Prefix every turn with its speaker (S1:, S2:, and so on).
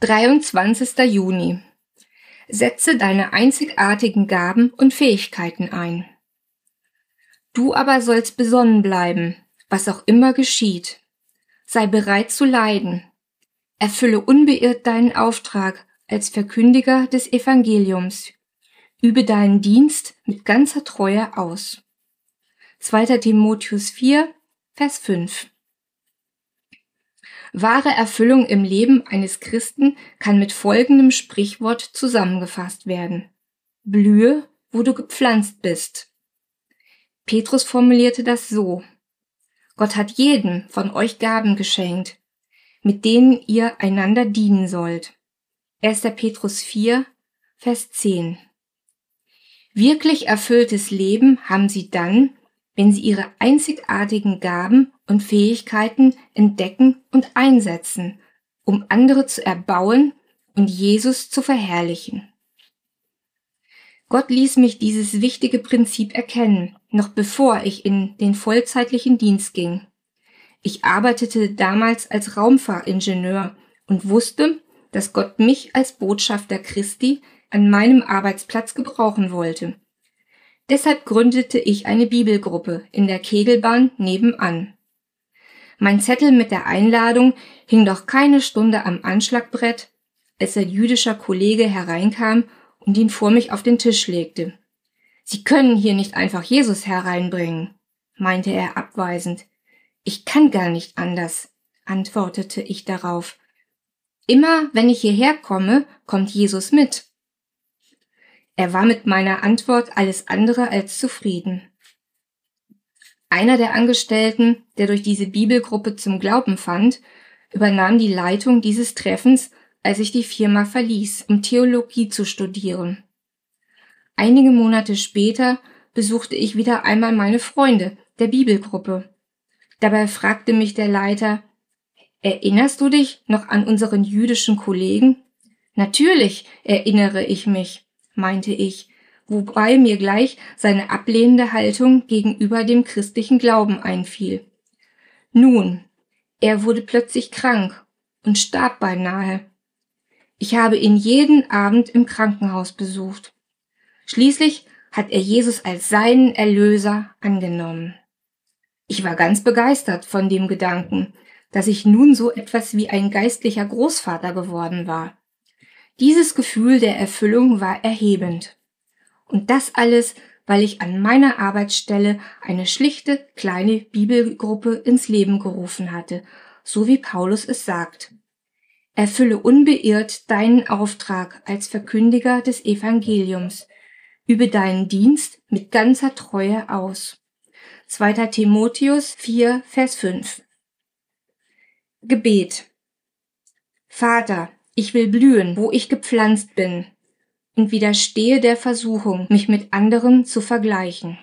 S1: 23. Juni. Setze deine einzigartigen Gaben und Fähigkeiten ein. Du aber sollst besonnen bleiben, was auch immer geschieht. Sei bereit zu leiden. Erfülle unbeirrt deinen Auftrag als Verkündiger des Evangeliums. Übe deinen Dienst mit ganzer Treue aus. 2. Timotheus 4, Vers 5. Wahre Erfüllung im Leben eines Christen kann mit folgendem Sprichwort zusammengefasst werden. Blühe, wo du gepflanzt bist. Petrus formulierte das so. Gott hat jedem von euch Gaben geschenkt, mit denen ihr einander dienen sollt. 1. Petrus 4, Vers 10. Wirklich erfülltes Leben haben sie dann, wenn sie ihre einzigartigen Gaben und Fähigkeiten entdecken und einsetzen, um andere zu erbauen und Jesus zu verherrlichen. Gott ließ mich dieses wichtige Prinzip erkennen, noch bevor ich in den vollzeitlichen Dienst ging. Ich arbeitete damals als Raumfahringenieur und wusste, dass Gott mich als Botschafter Christi an meinem Arbeitsplatz gebrauchen wollte. Deshalb gründete ich eine Bibelgruppe in der Kegelbahn nebenan. Mein Zettel mit der Einladung hing doch keine Stunde am Anschlagbrett, als ein jüdischer Kollege hereinkam und ihn vor mich auf den Tisch legte. Sie können hier nicht einfach Jesus hereinbringen, meinte er abweisend. Ich kann gar nicht anders, antwortete ich darauf. Immer wenn ich hierher komme, kommt Jesus mit. Er war mit meiner Antwort alles andere als zufrieden. Einer der Angestellten, der durch diese Bibelgruppe zum Glauben fand, übernahm die Leitung dieses Treffens, als ich die Firma verließ, um Theologie zu studieren. Einige Monate später besuchte ich wieder einmal meine Freunde der Bibelgruppe. Dabei fragte mich der Leiter, Erinnerst du dich noch an unseren jüdischen Kollegen? Natürlich erinnere ich mich meinte ich, wobei mir gleich seine ablehnende Haltung gegenüber dem christlichen Glauben einfiel. Nun, er wurde plötzlich krank und starb beinahe. Ich habe ihn jeden Abend im Krankenhaus besucht. Schließlich hat er Jesus als seinen Erlöser angenommen. Ich war ganz begeistert von dem Gedanken, dass ich nun so etwas wie ein geistlicher Großvater geworden war. Dieses Gefühl der Erfüllung war erhebend. Und das alles, weil ich an meiner Arbeitsstelle eine schlichte kleine Bibelgruppe ins Leben gerufen hatte, so wie Paulus es sagt. Erfülle unbeirrt deinen Auftrag als Verkündiger des Evangeliums. Übe deinen Dienst mit ganzer Treue aus. 2. Timotheus 4, Vers 5. Gebet. Vater, ich will blühen, wo ich gepflanzt bin, und widerstehe der Versuchung, mich mit anderen zu vergleichen.